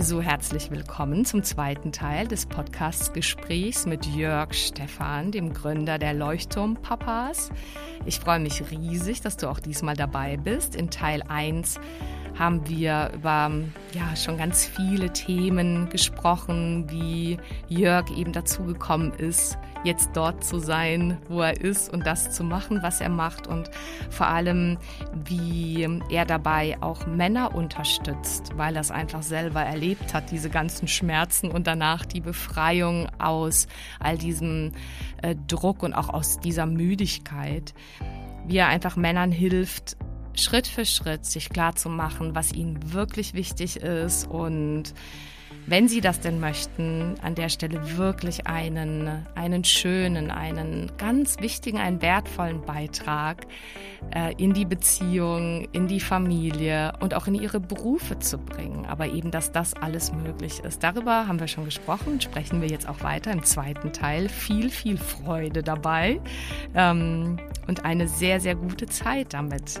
So herzlich willkommen zum zweiten Teil des Podcast-Gesprächs mit Jörg Stephan, dem Gründer der Leuchtturm-Papas. Ich freue mich riesig, dass du auch diesmal dabei bist. In Teil 1 haben wir über ja schon ganz viele Themen gesprochen, wie Jörg eben dazu gekommen ist, jetzt dort zu sein, wo er ist und das zu machen, was er macht und vor allem, wie er dabei auch Männer unterstützt, weil er es einfach selber erlebt hat, diese ganzen Schmerzen und danach die Befreiung aus all diesem äh, Druck und auch aus dieser Müdigkeit, wie er einfach Männern hilft, Schritt für Schritt sich klar zu machen, was ihnen wirklich wichtig ist und wenn Sie das denn möchten, an der Stelle wirklich einen, einen schönen, einen ganz wichtigen, einen wertvollen Beitrag äh, in die Beziehung, in die Familie und auch in Ihre Berufe zu bringen. Aber eben, dass das alles möglich ist. Darüber haben wir schon gesprochen, sprechen wir jetzt auch weiter im zweiten Teil. Viel, viel Freude dabei ähm, und eine sehr, sehr gute Zeit damit.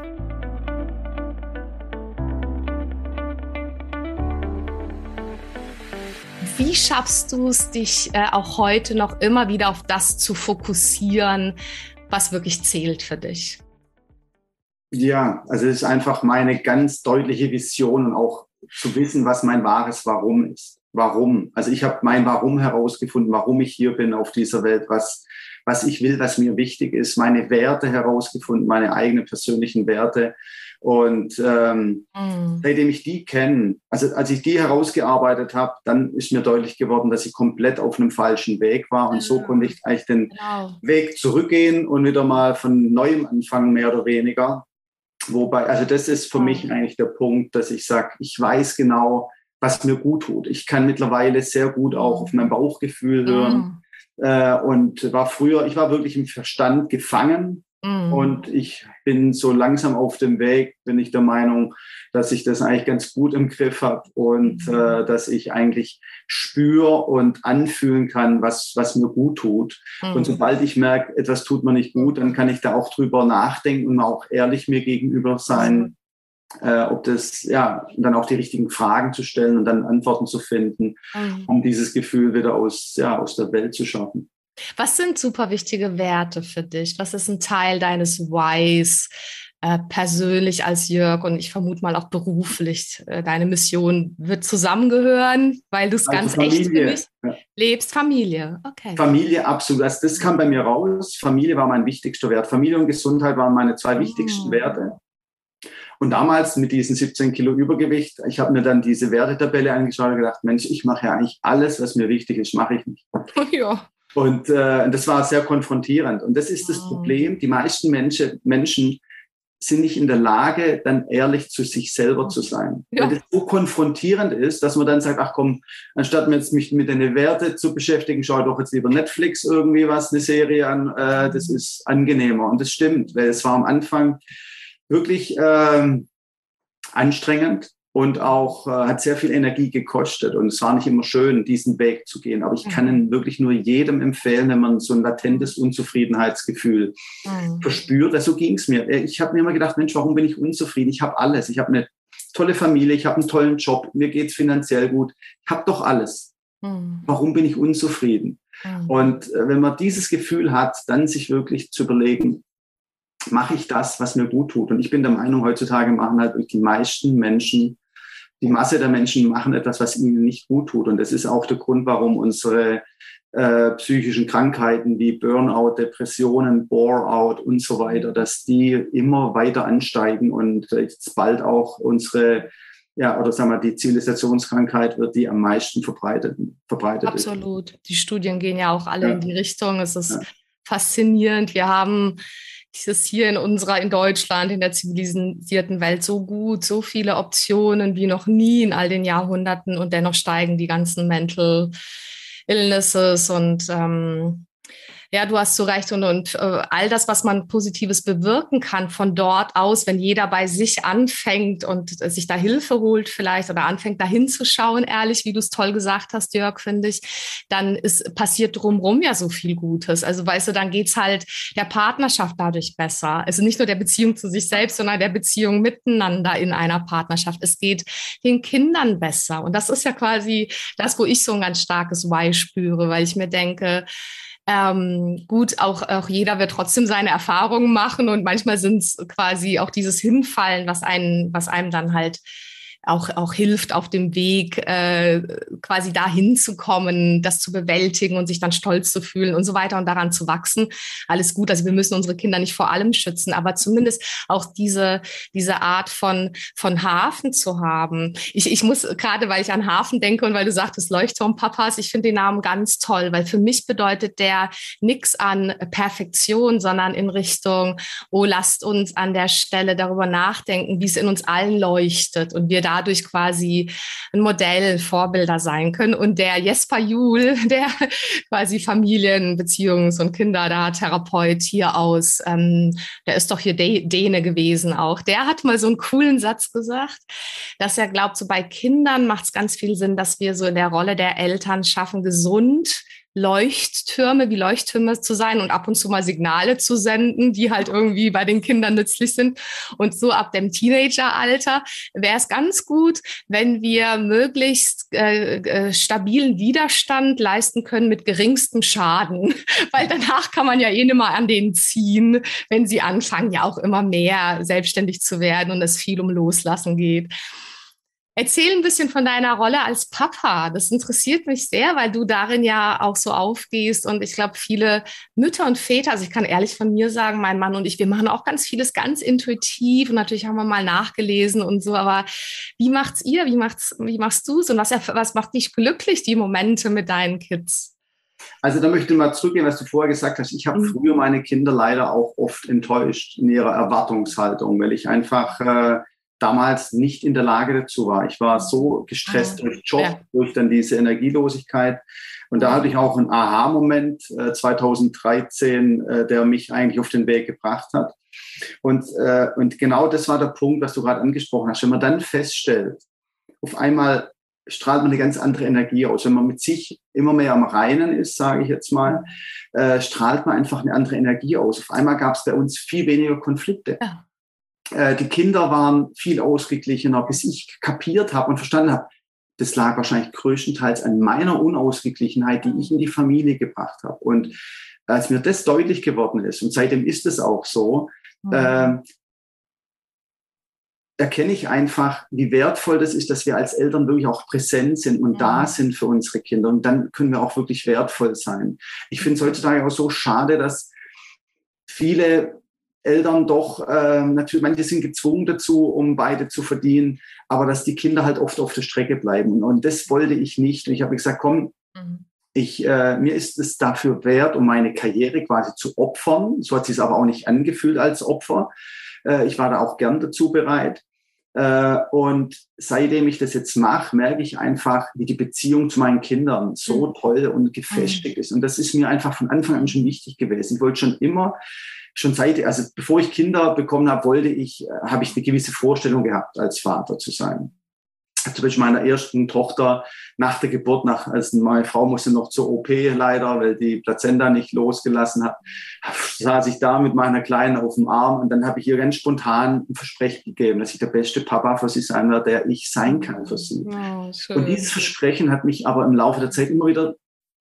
Wie schaffst du es, dich äh, auch heute noch immer wieder auf das zu fokussieren, was wirklich zählt für dich? Ja, also es ist einfach meine ganz deutliche Vision und auch zu wissen, was mein wahres Warum ist. Warum? Also ich habe mein Warum herausgefunden, warum ich hier bin auf dieser Welt, was, was ich will, was mir wichtig ist, meine Werte herausgefunden, meine eigenen persönlichen Werte und ähm, mhm. seitdem ich die kenne, also als ich die herausgearbeitet habe, dann ist mir deutlich geworden, dass ich komplett auf einem falschen Weg war. Und ja. so konnte ich eigentlich den genau. Weg zurückgehen und wieder mal von neuem anfangen, mehr oder weniger. Wobei, also das ist für mhm. mich eigentlich der Punkt, dass ich sage, ich weiß genau, was mir gut tut. Ich kann mittlerweile sehr gut auch auf mein Bauchgefühl hören. Mhm. Äh, und war früher, ich war wirklich im Verstand gefangen Mhm. Und ich bin so langsam auf dem Weg, bin ich der Meinung, dass ich das eigentlich ganz gut im Griff habe und mhm. äh, dass ich eigentlich spüre und anfühlen kann, was, was mir gut tut. Mhm. Und sobald ich merke, etwas tut mir nicht gut, dann kann ich da auch drüber nachdenken und auch ehrlich mir gegenüber sein, äh, ob das, ja, dann auch die richtigen Fragen zu stellen und dann Antworten zu finden, mhm. um dieses Gefühl wieder aus, ja, aus der Welt zu schaffen. Was sind super wichtige Werte für dich? Was ist ein Teil deines Whys äh, persönlich als Jörg und ich vermute mal auch beruflich? Äh, deine Mission wird zusammengehören, weil du es also ganz Familie, echt für mich ja. lebst. Familie, okay. Familie, absolut. Also das kam bei mir raus. Familie war mein wichtigster Wert. Familie und Gesundheit waren meine zwei oh. wichtigsten Werte. Und damals mit diesen 17 Kilo Übergewicht, ich habe mir dann diese Wertetabelle angeschaut und gedacht, Mensch, ich mache ja eigentlich alles, was mir wichtig ist, mache ich nicht. Ja. Und äh, das war sehr konfrontierend. Und das ist das Problem. Die meisten Menschen, Menschen sind nicht in der Lage, dann ehrlich zu sich selber zu sein. Ja. Weil das so konfrontierend ist, dass man dann sagt, ach komm, anstatt jetzt mich mit den Werten zu beschäftigen, schaue doch jetzt lieber Netflix irgendwie was, eine Serie an. Äh, das mhm. ist angenehmer. Und das stimmt, weil es war am Anfang wirklich ähm, anstrengend und auch äh, hat sehr viel Energie gekostet. Und es war nicht immer schön, diesen Weg zu gehen. Aber ich kann mhm. ihn wirklich nur jedem empfehlen, wenn man so ein latentes Unzufriedenheitsgefühl mhm. verspürt. Also so ging es mir. Ich habe mir immer gedacht, Mensch, warum bin ich unzufrieden? Ich habe alles. Ich habe eine tolle Familie, ich habe einen tollen Job, mir geht's finanziell gut. Ich habe doch alles. Mhm. Warum bin ich unzufrieden? Mhm. Und äh, wenn man dieses Gefühl hat, dann sich wirklich zu überlegen, mache ich das, was mir gut tut? Und ich bin der Meinung, heutzutage machen halt die meisten Menschen die Masse der Menschen machen etwas, was ihnen nicht gut tut. Und das ist auch der Grund, warum unsere äh, psychischen Krankheiten wie Burnout, Depressionen, Bore-out und so weiter, dass die immer weiter ansteigen und jetzt bald auch unsere ja, oder sagen wir, die Zivilisationskrankheit wird die am meisten verbreitet, verbreitet Absolut. Ist. Die Studien gehen ja auch alle ja. in die Richtung. Es ist ja. faszinierend. Wir haben dieses hier in unserer, in Deutschland, in der zivilisierten Welt so gut, so viele Optionen wie noch nie in all den Jahrhunderten und dennoch steigen die ganzen Mental Illnesses und ähm, ja, du hast so recht und, und äh, all das, was man Positives bewirken kann von dort aus, wenn jeder bei sich anfängt und äh, sich da Hilfe holt vielleicht oder anfängt da hinzuschauen, ehrlich, wie du es toll gesagt hast, Jörg, finde ich, dann ist, passiert drumherum ja so viel Gutes. Also weißt du, dann geht's halt der Partnerschaft dadurch besser. Also nicht nur der Beziehung zu sich selbst, sondern der Beziehung miteinander in einer Partnerschaft. Es geht den Kindern besser. Und das ist ja quasi das, wo ich so ein ganz starkes Why spüre, weil ich mir denke, ähm, gut, auch, auch jeder wird trotzdem seine Erfahrungen machen und manchmal sind es quasi auch dieses Hinfallen, was einen, was einem dann halt auch, auch hilft auf dem Weg, äh, quasi dahin zu kommen, das zu bewältigen und sich dann stolz zu fühlen und so weiter und daran zu wachsen. Alles gut. Also wir müssen unsere Kinder nicht vor allem schützen, aber zumindest auch diese, diese Art von, von Hafen zu haben. Ich, ich muss gerade, weil ich an Hafen denke und weil du sagtest Leuchtturmpapas, ich finde den Namen ganz toll, weil für mich bedeutet der nichts an Perfektion, sondern in Richtung, oh, lasst uns an der Stelle darüber nachdenken, wie es in uns allen leuchtet und wir da dadurch quasi ein Modell, Vorbilder sein können. Und der Jesper Juhl, der quasi Familien-, Beziehungs- und Kindertherapeut hier aus, ähm, der ist doch hier Däne gewesen auch, der hat mal so einen coolen Satz gesagt, dass er glaubt, so bei Kindern macht es ganz viel Sinn, dass wir so in der Rolle der Eltern schaffen, gesund Leuchttürme wie Leuchttürme zu sein und ab und zu mal Signale zu senden, die halt irgendwie bei den Kindern nützlich sind. Und so ab dem Teenageralter wäre es ganz gut, wenn wir möglichst äh, äh, stabilen Widerstand leisten können mit geringstem Schaden, weil danach kann man ja eh nicht an denen ziehen, wenn sie anfangen, ja auch immer mehr selbstständig zu werden und es viel um Loslassen geht. Erzähl ein bisschen von deiner Rolle als Papa. Das interessiert mich sehr, weil du darin ja auch so aufgehst. Und ich glaube, viele Mütter und Väter, also ich kann ehrlich von mir sagen, mein Mann und ich, wir machen auch ganz vieles ganz intuitiv. Und natürlich haben wir mal nachgelesen und so. Aber wie macht's ihr? Wie macht's, wie machst du's? Und was, was macht dich glücklich, die Momente mit deinen Kids? Also da möchte ich mal zurückgehen, was du vorher gesagt hast. Ich habe mhm. früher meine Kinder leider auch oft enttäuscht in ihrer Erwartungshaltung, weil ich einfach äh, damals nicht in der Lage dazu war. Ich war so gestresst ah, durch Job, ja. durch dann diese Energielosigkeit. Und da hatte ich auch einen Aha-Moment äh, 2013, äh, der mich eigentlich auf den Weg gebracht hat. Und, äh, und genau das war der Punkt, was du gerade angesprochen hast. Wenn man dann feststellt, auf einmal strahlt man eine ganz andere Energie aus. Wenn man mit sich immer mehr am Reinen ist, sage ich jetzt mal, äh, strahlt man einfach eine andere Energie aus. Auf einmal gab es bei uns viel weniger Konflikte. Ja. Äh, die Kinder waren viel ausgeglichener, bis ich kapiert habe und verstanden habe, das lag wahrscheinlich größtenteils an meiner Unausgeglichenheit, die ich in die Familie gebracht habe. Und als mir das deutlich geworden ist, und seitdem ist es auch so, mhm. äh, erkenne ich einfach, wie wertvoll das ist, dass wir als Eltern wirklich auch präsent sind und ja. da sind für unsere Kinder. Und dann können wir auch wirklich wertvoll sein. Ich finde es heutzutage auch so schade, dass viele Eltern doch, äh, natürlich, manche sind gezwungen dazu, um beide zu verdienen, aber dass die Kinder halt oft auf der Strecke bleiben. Und das wollte ich nicht. Und ich habe gesagt, komm, mhm. ich, äh, mir ist es dafür wert, um meine Karriere quasi zu opfern. So hat sich aber auch nicht angefühlt als Opfer. Äh, ich war da auch gern dazu bereit. Äh, und seitdem ich das jetzt mache, merke ich einfach, wie die Beziehung zu meinen Kindern so mhm. toll und gefestigt mhm. ist. Und das ist mir einfach von Anfang an schon wichtig gewesen. Ich wollte schon immer schon seit, also bevor ich Kinder bekommen habe, wollte ich, äh, habe ich eine gewisse Vorstellung gehabt, als Vater zu sein. Zum Beispiel meiner ersten Tochter nach der Geburt, nach, als meine Frau musste noch zur OP leider, weil die Plazenta nicht losgelassen hat, saß ich da mit meiner Kleinen auf dem Arm und dann habe ich ihr ganz spontan ein Versprechen gegeben, dass ich der beste Papa für sie sein werde, der ich sein kann für sie. Oh, und dieses Versprechen hat mich aber im Laufe der Zeit immer wieder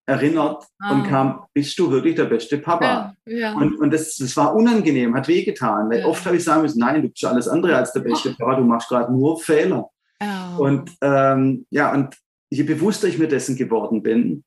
erinnert ah. und kam, bist du wirklich der beste Papa? Ja, ja. Und, und das, das war unangenehm, hat wehgetan, weil ja. oft habe ich sagen müssen, nein, du bist alles andere als der beste Papa, du machst gerade nur Fehler. Oh. Und ähm, ja, und je bewusster ich mir dessen geworden bin,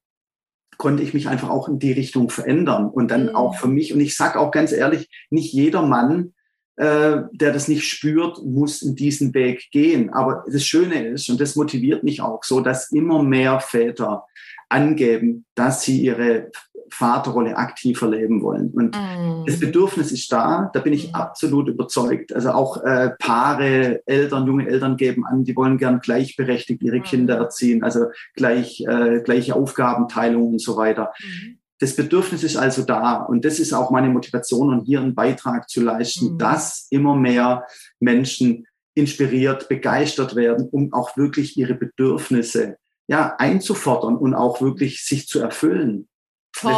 konnte ich mich einfach auch in die Richtung verändern und dann mhm. auch für mich. Und ich sage auch ganz ehrlich, nicht jeder Mann, äh, der das nicht spürt, muss in diesen Weg gehen. Aber das Schöne ist, und das motiviert mich auch so, dass immer mehr Väter angeben, dass sie ihre Vaterrolle aktiver leben wollen. Und mm. das Bedürfnis ist da, da bin ich mm. absolut überzeugt. Also auch äh, Paare, Eltern, junge Eltern geben an, die wollen gern gleichberechtigt ihre mm. Kinder erziehen, also gleich, äh, gleiche Aufgabenteilung und so weiter. Mm. Das Bedürfnis ist also da und das ist auch meine Motivation, um hier einen Beitrag zu leisten, mm. dass immer mehr Menschen inspiriert, begeistert werden, um auch wirklich ihre Bedürfnisse ja, einzufordern und auch wirklich sich zu erfüllen. Toll.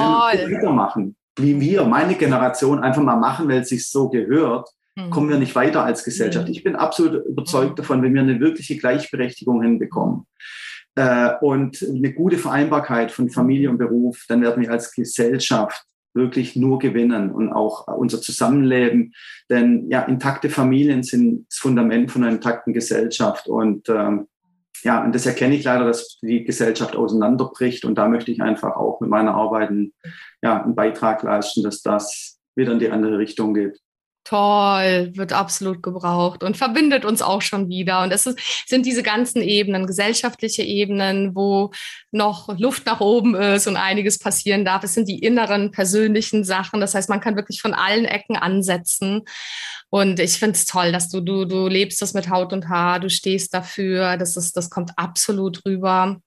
Wir machen, wie wir, meine Generation, einfach mal machen, weil es sich so gehört, mhm. kommen wir nicht weiter als Gesellschaft. Mhm. Ich bin absolut überzeugt mhm. davon, wenn wir eine wirkliche Gleichberechtigung hinbekommen äh, und eine gute Vereinbarkeit von Familie und Beruf, dann werden wir als Gesellschaft wirklich nur gewinnen und auch unser Zusammenleben. Denn ja, intakte Familien sind das Fundament von einer intakten Gesellschaft. Und ähm, ja, und das erkenne ich leider, dass die Gesellschaft auseinanderbricht. Und da möchte ich einfach auch mit meiner Arbeit einen, ja, einen Beitrag leisten, dass das wieder in die andere Richtung geht. Toll, wird absolut gebraucht und verbindet uns auch schon wieder. Und es ist, sind diese ganzen Ebenen, gesellschaftliche Ebenen, wo noch Luft nach oben ist und einiges passieren darf. Es sind die inneren persönlichen Sachen. Das heißt, man kann wirklich von allen Ecken ansetzen. Und ich finde es toll, dass du, du, du lebst das mit Haut und Haar, du stehst dafür, das, ist, das kommt absolut rüber.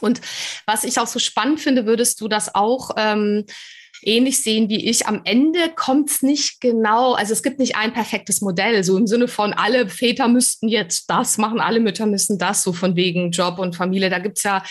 Und was ich auch so spannend finde, würdest du das auch ähm, ähnlich sehen wie ich. Am Ende kommt es nicht genau, also es gibt nicht ein perfektes Modell, so im Sinne von alle Väter müssten jetzt das machen, alle Mütter müssen das, so von wegen Job und Familie. Da gibt es ja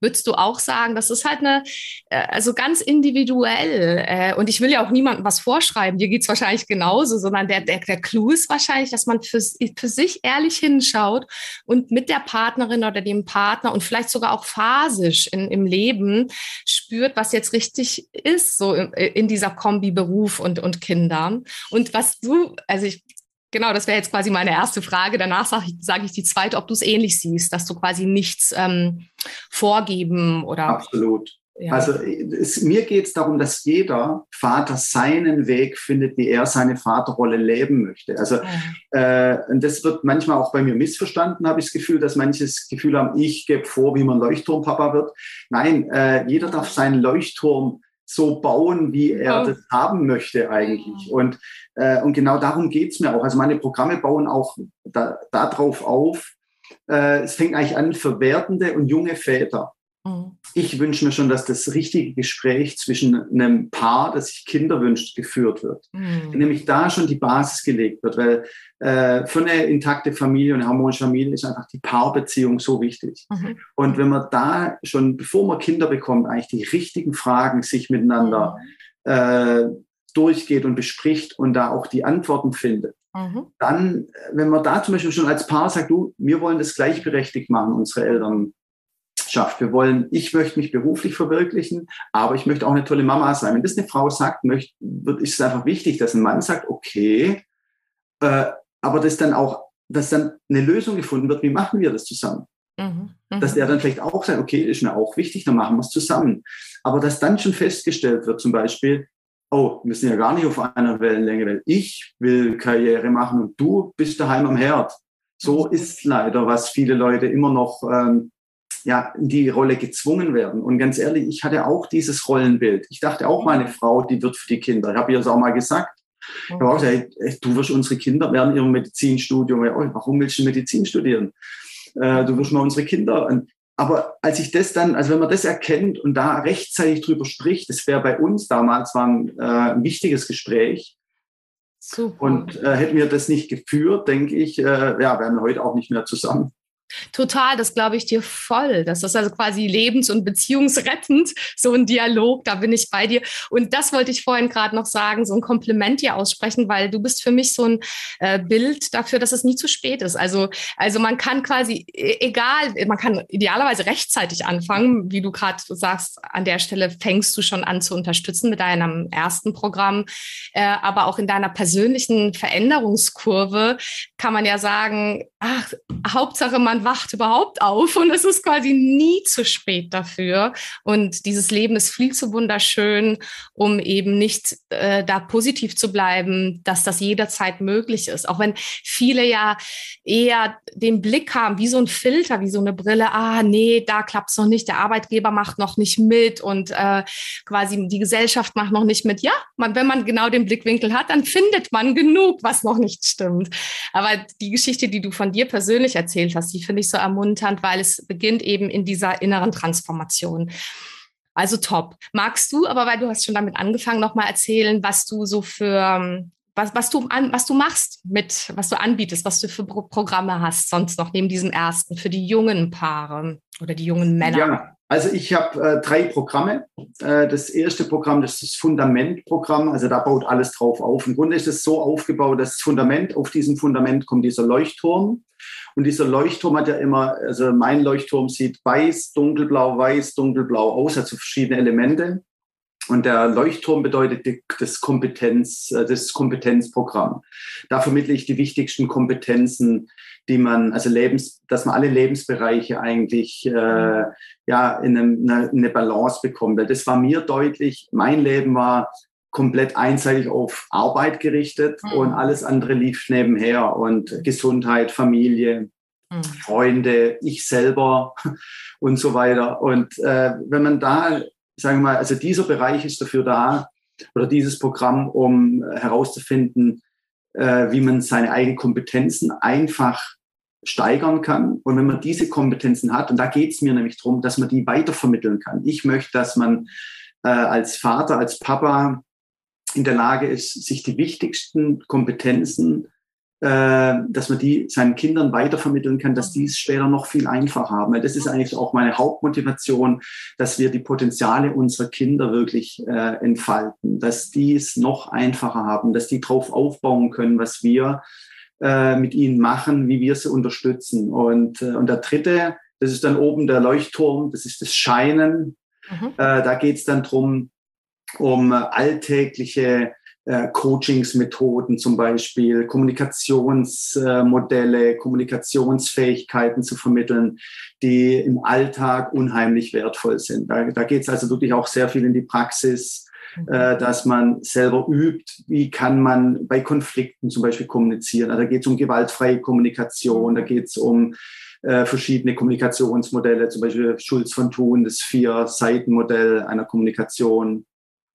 würdest du auch sagen, das ist halt eine, äh, also ganz individuell. Äh, und ich will ja auch niemandem was vorschreiben, dir geht es wahrscheinlich genauso, sondern der, der, der Clou ist wahrscheinlich, dass man für, für sich ehrlich hinschaut und mit der Partnerin oder dem Partner und vielleicht sogar auch phasisch in, im Leben spürt, was jetzt richtig ist, so in, in dieser Kombi Beruf und, und Kindern. Und was du, also ich Genau, das wäre jetzt quasi meine erste Frage. Danach sage ich, sag ich die zweite, ob du es ähnlich siehst, dass du quasi nichts ähm, vorgeben oder. Absolut. Ja. Also es, mir geht es darum, dass jeder Vater seinen Weg findet, wie er seine Vaterrolle leben möchte. Also ja. äh, und das wird manchmal auch bei mir missverstanden, habe ich das Gefühl, dass manche das Gefühl haben, ich gebe vor, wie man Leuchtturmpapa wird. Nein, äh, jeder darf seinen Leuchtturm so bauen, wie er ja. das haben möchte eigentlich. Und, äh, und genau darum geht's mir auch. Also meine Programme bauen auch da, darauf auf. Äh, es fängt eigentlich an für werdende und junge Väter. Mhm. Ich wünsche mir schon, dass das richtige Gespräch zwischen einem Paar, das sich Kinder wünscht, geführt wird. Mhm. Nämlich da schon die Basis gelegt wird, weil äh, für eine intakte Familie und eine harmonische Familie ist einfach die Paarbeziehung so wichtig. Mhm. Und wenn man da schon, bevor man Kinder bekommt, eigentlich die richtigen Fragen sich miteinander mhm. äh, durchgeht und bespricht und da auch die Antworten findet, mhm. dann, wenn man da zum Beispiel schon als Paar sagt, du, wir wollen das gleichberechtigt machen, unsere Eltern schafft. Wir wollen, ich möchte mich beruflich verwirklichen, aber ich möchte auch eine tolle Mama sein. Wenn das eine Frau sagt, möchte, wird, ist es einfach wichtig, dass ein Mann sagt, okay, äh, aber dass dann auch, dass dann eine Lösung gefunden wird, wie machen wir das zusammen? Mhm. Mhm. Dass der dann vielleicht auch sagt, okay, ist mir auch wichtig, dann machen wir es zusammen. Aber dass dann schon festgestellt wird, zum Beispiel, oh, wir sind ja gar nicht auf einer Wellenlänge, weil ich will Karriere machen und du bist daheim am Herd. So mhm. ist leider, was viele Leute immer noch ähm, ja, in die Rolle gezwungen werden. Und ganz ehrlich, ich hatte auch dieses Rollenbild. Ich dachte auch, meine Frau, die wird für die Kinder. Ich habe ihr das auch mal gesagt. Ich habe auch gesagt, hey, du wirst unsere Kinder während ihrem Medizinstudium, oh, warum willst du Medizin studieren? Äh, du wirst mal unsere Kinder. Aber als ich das dann, also wenn man das erkennt und da rechtzeitig drüber spricht, das wäre bei uns damals war ein, äh, ein wichtiges Gespräch. Super. Und äh, hätten wir das nicht geführt, denke ich, äh, ja, wären wir heute auch nicht mehr zusammen. Total, das glaube ich dir voll. Das ist also quasi lebens- und beziehungsrettend, so ein Dialog, da bin ich bei dir. Und das wollte ich vorhin gerade noch sagen, so ein Kompliment dir aussprechen, weil du bist für mich so ein äh, Bild dafür, dass es nie zu spät ist. Also, also man kann quasi, e, egal, man kann idealerweise rechtzeitig anfangen, wie du gerade sagst, an der Stelle fängst du schon an zu unterstützen mit deinem ersten Programm, äh, aber auch in deiner persönlichen Veränderungskurve kann man ja sagen, ach, Hauptsache man wacht überhaupt auf und es ist quasi nie zu spät dafür. Und dieses Leben ist viel zu wunderschön, um eben nicht äh, da positiv zu bleiben, dass das jederzeit möglich ist. Auch wenn viele ja eher den Blick haben, wie so ein Filter, wie so eine Brille, ah nee, da klappt es noch nicht, der Arbeitgeber macht noch nicht mit und äh, quasi die Gesellschaft macht noch nicht mit. Ja, man, wenn man genau den Blickwinkel hat, dann findet man genug, was noch nicht stimmt. Aber die Geschichte, die du von dir persönlich erzählt hast, die finde ich so ermunternd, weil es beginnt eben in dieser inneren Transformation. Also top. Magst du, aber weil du hast schon damit angefangen, nochmal erzählen, was du so für, ähm, was, was, du was du machst mit, was du anbietest, was du für Pro Programme hast, sonst noch neben diesem ersten, für die jungen Paare oder die jungen Männer? Ja, also ich habe äh, drei Programme. Äh, das erste Programm, das ist das Fundamentprogramm. Also da baut alles drauf auf. Im Grunde ist es so aufgebaut, dass das Fundament, auf diesem Fundament kommt dieser Leuchtturm. Und dieser Leuchtturm hat ja immer, also mein Leuchtturm sieht weiß, dunkelblau, weiß, dunkelblau aus, also verschiedene Elemente. Und der Leuchtturm bedeutet das Kompetenz, äh, das Kompetenzprogramm. Da vermittle ich die wichtigsten Kompetenzen, die man, also Lebens, dass man alle Lebensbereiche eigentlich äh, ja in eine, eine Balance bekommt. Das war mir deutlich. Mein Leben war komplett einseitig auf Arbeit gerichtet mhm. und alles andere lief nebenher und Gesundheit, Familie, mhm. Freunde, ich selber und so weiter. Und äh, wenn man da, sagen wir mal, also dieser Bereich ist dafür da oder dieses Programm, um herauszufinden, äh, wie man seine eigenen Kompetenzen einfach steigern kann. Und wenn man diese Kompetenzen hat, und da geht es mir nämlich darum, dass man die weitervermitteln kann. Ich möchte, dass man äh, als Vater, als Papa in der Lage ist, sich die wichtigsten Kompetenzen, äh, dass man die seinen Kindern weitervermitteln kann, dass die es später noch viel einfacher haben. Weil das ist eigentlich auch meine Hauptmotivation, dass wir die Potenziale unserer Kinder wirklich äh, entfalten, dass die es noch einfacher haben, dass die drauf aufbauen können, was wir äh, mit ihnen machen, wie wir sie unterstützen. Und, äh, und der dritte, das ist dann oben der Leuchtturm, das ist das Scheinen. Mhm. Äh, da geht es dann drum um alltägliche äh, Coachingsmethoden zum Beispiel, Kommunikationsmodelle, Kommunikationsfähigkeiten zu vermitteln, die im Alltag unheimlich wertvoll sind. Da, da geht es also wirklich auch sehr viel in die Praxis, mhm. äh, dass man selber übt, wie kann man bei Konflikten zum Beispiel kommunizieren. Also da geht es um gewaltfreie Kommunikation, da geht es um äh, verschiedene Kommunikationsmodelle, zum Beispiel Schulz von Thun, das Vier-Seiten-Modell einer Kommunikation.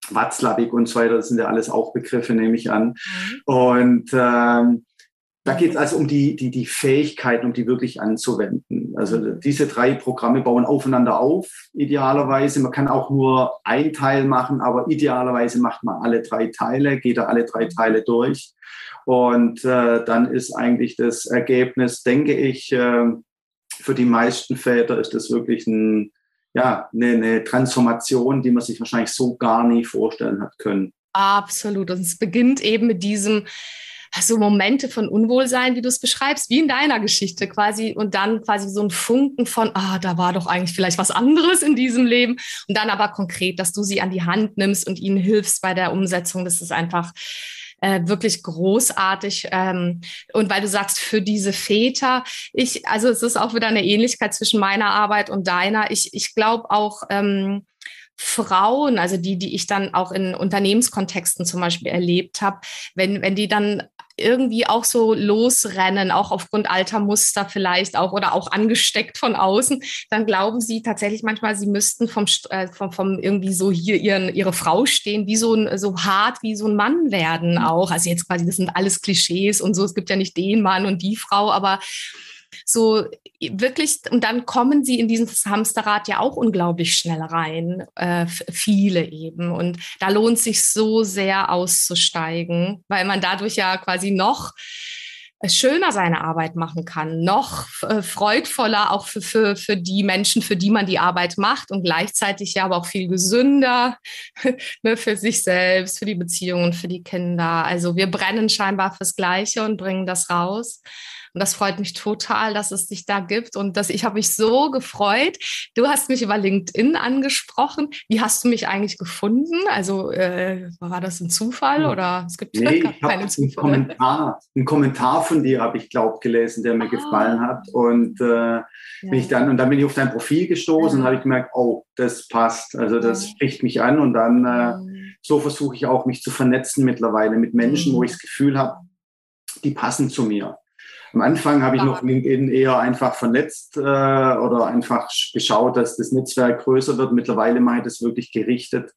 Watzlawick und so weiter, das sind ja alles auch Begriffe, nehme ich an. Mhm. Und ähm, da geht es also um die, die, die Fähigkeiten, um die wirklich anzuwenden. Also diese drei Programme bauen aufeinander auf, idealerweise. Man kann auch nur ein Teil machen, aber idealerweise macht man alle drei Teile, geht da alle drei mhm. Teile durch. Und äh, dann ist eigentlich das Ergebnis, denke ich, äh, für die meisten Väter ist das wirklich ein, ja, eine, eine Transformation, die man sich wahrscheinlich so gar nie vorstellen hat können. Absolut. Und es beginnt eben mit diesem, so Momente von Unwohlsein, wie du es beschreibst, wie in deiner Geschichte quasi und dann quasi so ein Funken von, ah, da war doch eigentlich vielleicht was anderes in diesem Leben und dann aber konkret, dass du sie an die Hand nimmst und ihnen hilfst bei der Umsetzung. Das ist einfach äh, wirklich großartig. Ähm, und weil du sagst, für diese Väter, ich, also es ist auch wieder eine Ähnlichkeit zwischen meiner Arbeit und deiner. Ich, ich glaube auch, ähm, Frauen, also die, die ich dann auch in Unternehmenskontexten zum Beispiel erlebt habe, wenn, wenn die dann irgendwie auch so losrennen, auch aufgrund alter Muster vielleicht auch oder auch angesteckt von außen, dann glauben sie tatsächlich manchmal, sie müssten vom, äh, vom, vom irgendwie so hier ihren, ihre Frau stehen, wie so ein, so hart wie so ein Mann werden mhm. auch. Also jetzt quasi, das sind alles Klischees und so. Es gibt ja nicht den Mann und die Frau, aber so wirklich, und dann kommen sie in dieses Hamsterrad ja auch unglaublich schnell rein, äh, viele eben. Und da lohnt sich so sehr auszusteigen, weil man dadurch ja quasi noch schöner seine Arbeit machen kann, noch äh, freudvoller auch für, für, für die Menschen, für die man die Arbeit macht und gleichzeitig ja aber auch viel gesünder ne, für sich selbst, für die Beziehungen, für die Kinder. Also wir brennen scheinbar fürs Gleiche und bringen das raus. Und das freut mich total, dass es dich da gibt. Und dass ich habe mich so gefreut. Du hast mich über LinkedIn angesprochen. Wie hast du mich eigentlich gefunden? Also äh, war das ein Zufall oder es gibt nee, keine Zufälle? Einen Kommentar, einen Kommentar von dir habe ich glaube gelesen, der mir ah. gefallen hat und äh, ja. bin ich dann und dann bin ich auf dein Profil gestoßen ja. und habe ich gemerkt, oh, das passt, also das ja. spricht mich an und dann äh, so versuche ich auch mich zu vernetzen mittlerweile mit Menschen, mhm. wo ich das Gefühl habe, die passen zu mir. Am Anfang habe ich noch LinkedIn eher einfach vernetzt äh, oder einfach geschaut, dass das Netzwerk größer wird. Mittlerweile mache ich das wirklich gerichtet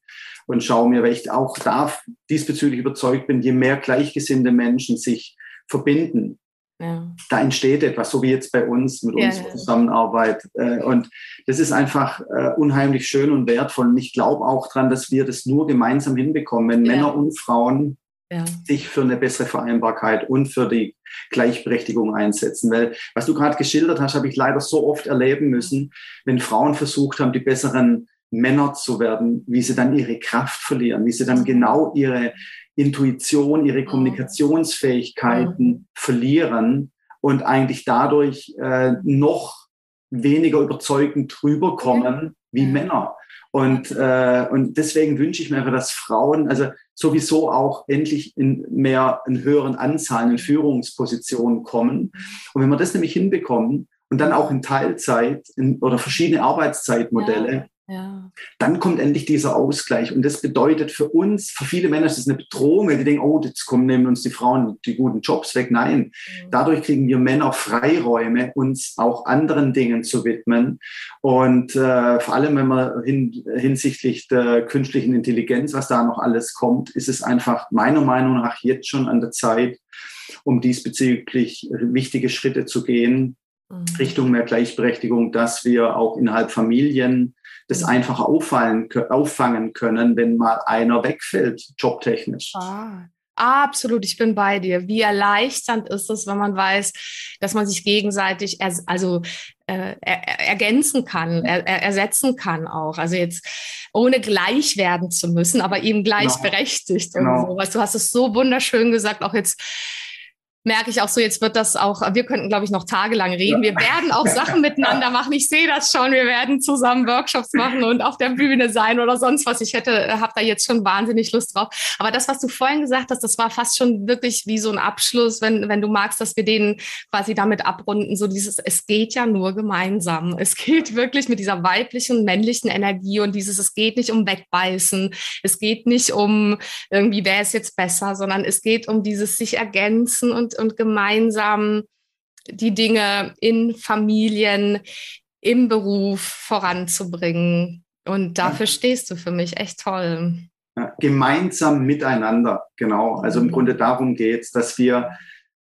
und schaue mir, weil ich auch da diesbezüglich überzeugt bin, je mehr gleichgesinnte Menschen sich verbinden, ja. da entsteht etwas, so wie jetzt bei uns mit ja, unserer ja. Zusammenarbeit. Äh, und das ist einfach äh, unheimlich schön und wertvoll. Und ich glaube auch daran, dass wir das nur gemeinsam hinbekommen, wenn Männer und Frauen ja. sich für eine bessere Vereinbarkeit und für die Gleichberechtigung einsetzen. Weil was du gerade geschildert hast, habe ich leider so oft erleben müssen, wenn Frauen versucht haben, die besseren Männer zu werden, wie sie dann ihre Kraft verlieren, wie sie dann genau ihre Intuition, ihre Kommunikationsfähigkeiten mhm. verlieren und eigentlich dadurch äh, noch weniger überzeugend rüberkommen wie Männer. Und, äh, und deswegen wünsche ich mir einfach, dass Frauen, also sowieso auch endlich in mehr, in höheren Anzahlen in Führungspositionen kommen. Und wenn wir das nämlich hinbekommen und dann auch in Teilzeit in, oder verschiedene Arbeitszeitmodelle, ja. Ja. Dann kommt endlich dieser Ausgleich. Und das bedeutet für uns, für viele Männer ist es eine Bedrohung, weil die denken, oh, jetzt kommen nehmen uns die Frauen die guten Jobs weg. Nein, mhm. dadurch kriegen wir Männer Freiräume, uns auch anderen Dingen zu widmen. Und äh, vor allem, wenn man hin, hinsichtlich der künstlichen Intelligenz, was da noch alles kommt, ist es einfach meiner Meinung nach jetzt schon an der Zeit, um diesbezüglich wichtige Schritte zu gehen, mhm. Richtung mehr Gleichberechtigung, dass wir auch innerhalb Familien das einfach auffallen, auffangen können, wenn mal einer wegfällt, jobtechnisch. Ah. Absolut, ich bin bei dir. Wie erleichternd ist es, wenn man weiß, dass man sich gegenseitig er, also äh, er, ergänzen kann, er, ersetzen kann auch. Also jetzt ohne gleich werden zu müssen, aber eben genau. gleichberechtigt genau. und sowas. Du hast es so wunderschön gesagt, auch jetzt merke ich auch so, jetzt wird das auch, wir könnten, glaube ich, noch tagelang reden. Wir werden auch Sachen miteinander machen. Ich sehe das schon. Wir werden zusammen Workshops machen und auf der Bühne sein oder sonst was. Ich hätte, habe da jetzt schon wahnsinnig Lust drauf. Aber das, was du vorhin gesagt hast, das war fast schon wirklich wie so ein Abschluss, wenn, wenn du magst, dass wir den quasi damit abrunden. So dieses, es geht ja nur gemeinsam. Es geht wirklich mit dieser weiblichen, männlichen Energie und dieses, es geht nicht um Wegbeißen. Es geht nicht um irgendwie, wer ist jetzt besser, sondern es geht um dieses sich ergänzen und und, gemeinsam die Dinge in Familien, im Beruf voranzubringen. Und dafür ja. stehst du für mich echt toll. Ja, gemeinsam miteinander, genau. Also im mhm. Grunde darum geht es, dass wir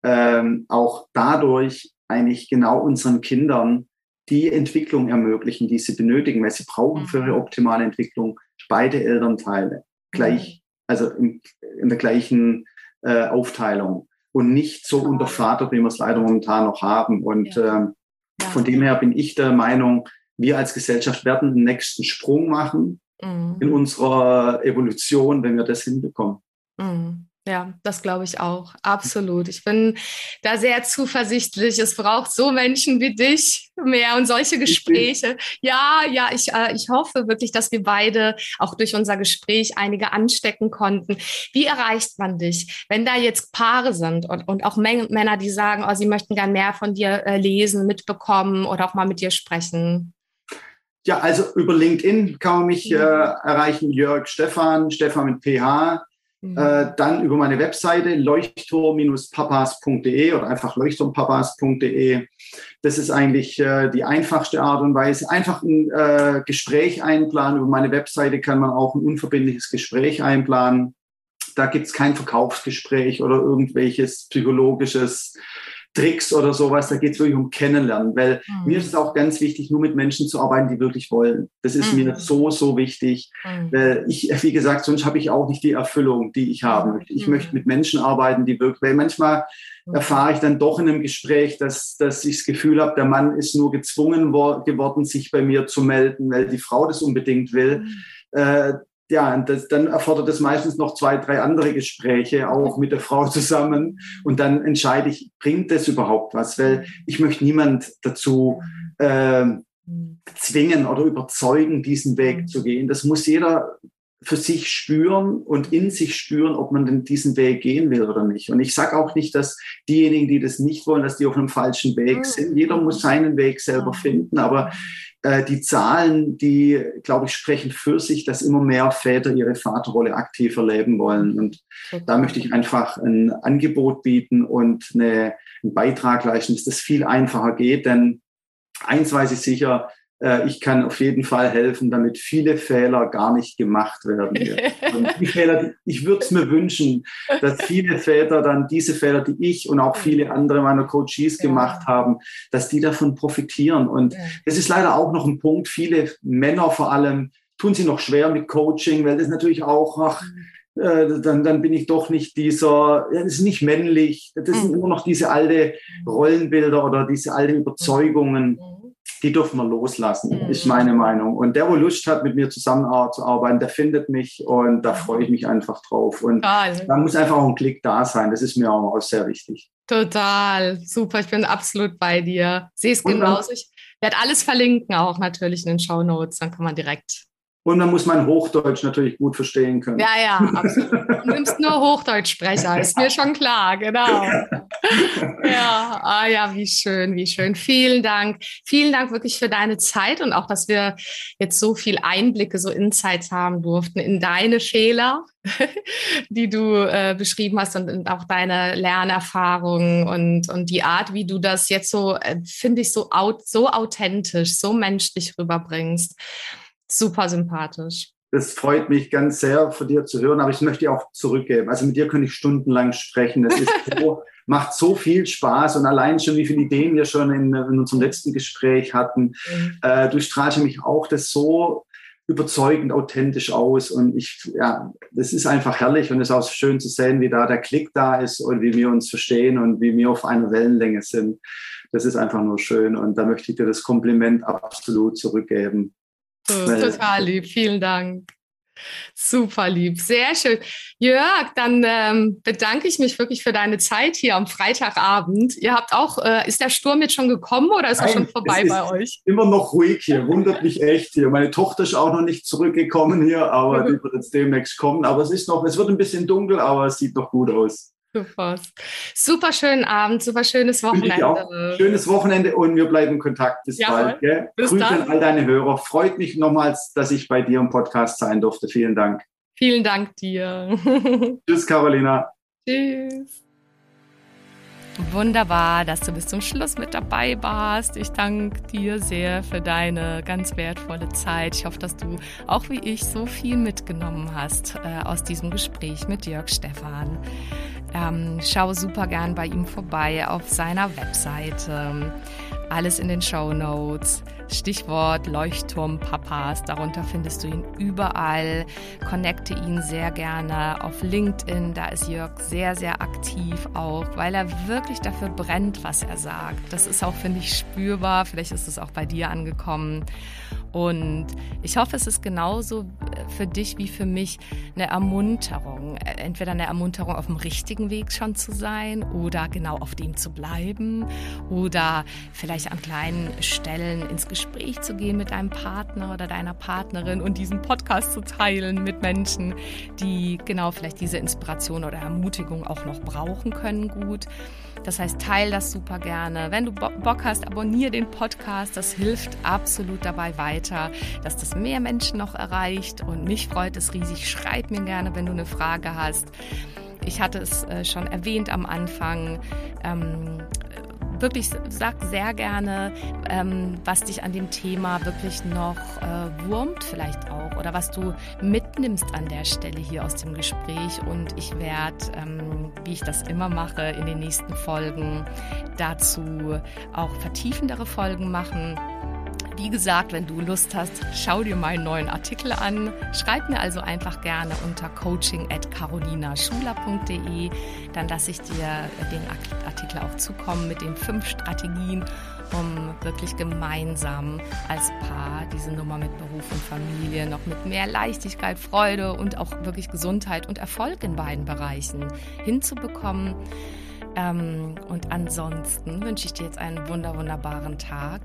ähm, auch dadurch eigentlich genau unseren Kindern die Entwicklung ermöglichen, die sie benötigen, weil sie brauchen für ihre mhm. optimale Entwicklung beide Elternteile gleich, mhm. also in, in der gleichen äh, Aufteilung und nicht so unter Vater, wie wir es leider momentan noch haben. Und ja. Ja. von dem her bin ich der Meinung, wir als Gesellschaft werden den nächsten Sprung machen mhm. in unserer Evolution, wenn wir das hinbekommen. Mhm. Ja, das glaube ich auch. Absolut. Ich bin da sehr zuversichtlich. Es braucht so Menschen wie dich mehr und solche Gespräche. Ja, ja, ich, äh, ich hoffe wirklich, dass wir beide auch durch unser Gespräch einige anstecken konnten. Wie erreicht man dich, wenn da jetzt Paare sind und, und auch Männer, die sagen, oh, sie möchten gern mehr von dir äh, lesen, mitbekommen oder auch mal mit dir sprechen? Ja, also über LinkedIn kann man mich äh, erreichen, Jörg Stefan, Stefan mit PH. Mhm. Äh, dann über meine Webseite leuchtturm-papas.de oder einfach leuchtturmpapas.de. Das ist eigentlich äh, die einfachste Art und Weise. Einfach ein äh, Gespräch einplanen. Über meine Webseite kann man auch ein unverbindliches Gespräch einplanen. Da gibt es kein Verkaufsgespräch oder irgendwelches psychologisches Tricks oder sowas, da geht es wirklich um Kennenlernen, weil mhm. mir ist es auch ganz wichtig, nur mit Menschen zu arbeiten, die wirklich wollen. Das ist mhm. mir so, so wichtig, mhm. weil ich, wie gesagt, sonst habe ich auch nicht die Erfüllung, die ich haben möchte. Ich mhm. möchte mit Menschen arbeiten, die wirklich, weil manchmal mhm. erfahre ich dann doch in einem Gespräch, dass, dass ich das Gefühl habe, der Mann ist nur gezwungen geworden, sich bei mir zu melden, weil die Frau das unbedingt will. Mhm. Äh, ja, das, dann erfordert es meistens noch zwei, drei andere Gespräche, auch mit der Frau zusammen. Und dann entscheide ich, bringt das überhaupt was? Weil ich möchte niemand dazu äh, zwingen oder überzeugen, diesen Weg zu gehen. Das muss jeder für sich spüren und in sich spüren, ob man denn diesen Weg gehen will oder nicht. Und ich sage auch nicht, dass diejenigen, die das nicht wollen, dass die auf einem falschen Weg mhm. sind. Jeder muss seinen Weg selber mhm. finden. Aber die Zahlen, die, glaube ich, sprechen für sich, dass immer mehr Väter ihre Vaterrolle aktiv erleben wollen. Und da möchte ich einfach ein Angebot bieten und eine, einen Beitrag leisten, dass das viel einfacher geht. Denn eins weiß ich sicher, äh, ich kann auf jeden Fall helfen, damit viele Fehler gar nicht gemacht werden. die Fehler, ich würde es mir wünschen, dass viele Väter dann diese Fehler, die ich und auch viele andere meiner Coaches gemacht haben, dass die davon profitieren. Und es ist leider auch noch ein Punkt, viele Männer vor allem tun sie noch schwer mit Coaching, weil das natürlich auch, ach, mhm. äh, dann, dann bin ich doch nicht dieser, das ist nicht männlich, das sind mhm. immer noch diese alte Rollenbilder oder diese alte Überzeugungen. Die dürfen wir loslassen, mhm. ist meine Meinung. Und der, wo Lust hat, mit mir zusammenzuarbeiten, der findet mich und da freue ich mich einfach drauf. Und Total. da muss einfach auch ein Klick da sein. Das ist mir auch sehr wichtig. Total, super. Ich bin absolut bei dir. Sehe es genauso. Ich werde alles verlinken, auch natürlich in den Show Notes. Dann kann man direkt und man muss mein Hochdeutsch natürlich gut verstehen können. Ja, ja, absolut. Du nimmst nur Hochdeutschsprecher, ist mir schon klar, genau. Ja, ah ja, wie schön, wie schön. Vielen Dank. Vielen Dank wirklich für deine Zeit und auch, dass wir jetzt so viel Einblicke, so Insights haben durften in deine Fehler, die du äh, beschrieben hast und, und, auch deine Lernerfahrungen und, und die Art, wie du das jetzt so, äh, finde ich, so, so authentisch, so menschlich rüberbringst super sympathisch. Das freut mich ganz sehr von dir zu hören, aber ich möchte auch zurückgeben. Also mit dir könnte ich stundenlang sprechen. Das ist so, macht so viel Spaß und allein schon, wie viele Ideen wir schon in, in unserem letzten Gespräch hatten. Mhm. Äh, du strahlst mich auch das so überzeugend authentisch aus und ich, ja, das ist einfach herrlich und es ist auch schön zu sehen, wie da der Klick da ist und wie wir uns verstehen und wie wir auf einer Wellenlänge sind. Das ist einfach nur schön und da möchte ich dir das Kompliment absolut zurückgeben. Total lieb, vielen Dank. Super lieb, sehr schön. Jörg, dann ähm, bedanke ich mich wirklich für deine Zeit hier am Freitagabend. Ihr habt auch, äh, ist der Sturm jetzt schon gekommen oder ist Nein, er schon vorbei bei euch? Immer noch ruhig hier, wundert mich echt hier. Meine Tochter ist auch noch nicht zurückgekommen hier, aber die wird jetzt demnächst kommen. Aber es ist noch, es wird ein bisschen dunkel, aber es sieht noch gut aus. Super. Super schönen Abend, super schönes Wochenende. Schönes Wochenende und wir bleiben in Kontakt. Bis ja, bald. Bis Grüße dann. an all deine Hörer. Freut mich nochmals, dass ich bei dir im Podcast sein durfte. Vielen Dank. Vielen Dank dir. Tschüss, Carolina. Tschüss. Wunderbar, dass du bis zum Schluss mit dabei warst. Ich danke dir sehr für deine ganz wertvolle Zeit. Ich hoffe, dass du auch wie ich so viel mitgenommen hast äh, aus diesem Gespräch mit Jörg Stefan. Ähm, schau super gern bei ihm vorbei auf seiner Webseite. Alles in den Show Notes. Stichwort Leuchtturm Papas. Darunter findest du ihn überall. Connecte ihn sehr gerne auf LinkedIn. Da ist Jörg sehr, sehr aktiv auch, weil er wirklich dafür brennt, was er sagt. Das ist auch, finde ich, spürbar. Vielleicht ist es auch bei dir angekommen. Und ich hoffe, es ist genauso für dich wie für mich eine Ermunterung. Äh, entweder eine Ermunterung, auf dem richtigen Weg schon zu sein oder genau auf dem zu bleiben oder vielleicht an kleinen Stellen ins Gespräch zu gehen mit deinem Partner oder deiner Partnerin und diesen Podcast zu teilen mit Menschen, die genau vielleicht diese Inspiration oder Ermutigung auch noch brauchen können gut. Das heißt, teil das super gerne. Wenn du Bock hast, abonniere den Podcast. Das hilft absolut dabei weiter, dass das mehr Menschen noch erreicht. Und mich freut es riesig. Schreib mir gerne, wenn du eine Frage hast. Ich hatte es äh, schon erwähnt am Anfang. Ähm, wirklich sag sehr gerne, ähm, was dich an dem Thema wirklich noch äh, wurmt vielleicht auch oder was du mitnimmst an der Stelle hier aus dem Gespräch. Und ich werde, ähm, wie ich das immer mache, in den nächsten Folgen dazu auch vertiefendere Folgen machen. Wie gesagt, wenn du Lust hast, schau dir meinen neuen Artikel an. Schreib mir also einfach gerne unter coaching at carolinaschuler.de. Dann lasse ich dir den Artikel auch zukommen mit den fünf Strategien, um wirklich gemeinsam als Paar diese Nummer mit Beruf und Familie noch mit mehr Leichtigkeit, Freude und auch wirklich Gesundheit und Erfolg in beiden Bereichen hinzubekommen. Ähm, und ansonsten wünsche ich dir jetzt einen wunder, wunderbaren Tag.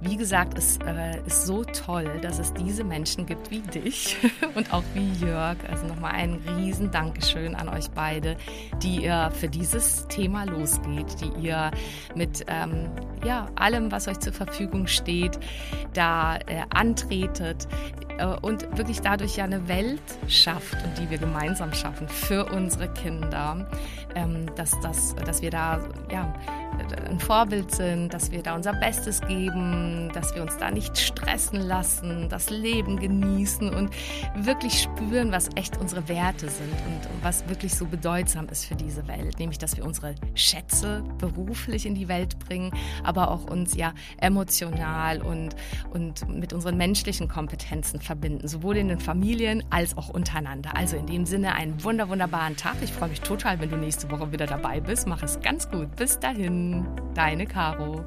Wie gesagt, es äh, ist so toll, dass es diese Menschen gibt wie dich und auch wie Jörg. Also nochmal ein riesen Dankeschön an euch beide, die ihr für dieses Thema losgeht, die ihr mit ähm, ja, allem, was euch zur Verfügung steht, da äh, antretet äh, und wirklich dadurch ja eine Welt schafft und die wir gemeinsam schaffen für unsere Kinder, ähm, dass, dass, dass wir da ja, ein Vorbild sind, dass wir da unser Bestes geben, dass wir uns da nicht stressen lassen, das Leben genießen und wirklich spüren, was echt unsere Werte sind und was wirklich so bedeutsam ist für diese Welt, nämlich dass wir unsere Schätze beruflich in die Welt bringen, aber auch uns ja emotional und, und mit unseren menschlichen Kompetenzen verbinden, sowohl in den Familien als auch untereinander. Also in dem Sinne einen wunder wunderbaren Tag. Ich freue mich total, wenn du nächste Woche wieder dabei bist. Mach es ganz gut. Bis dahin, Deine Caro.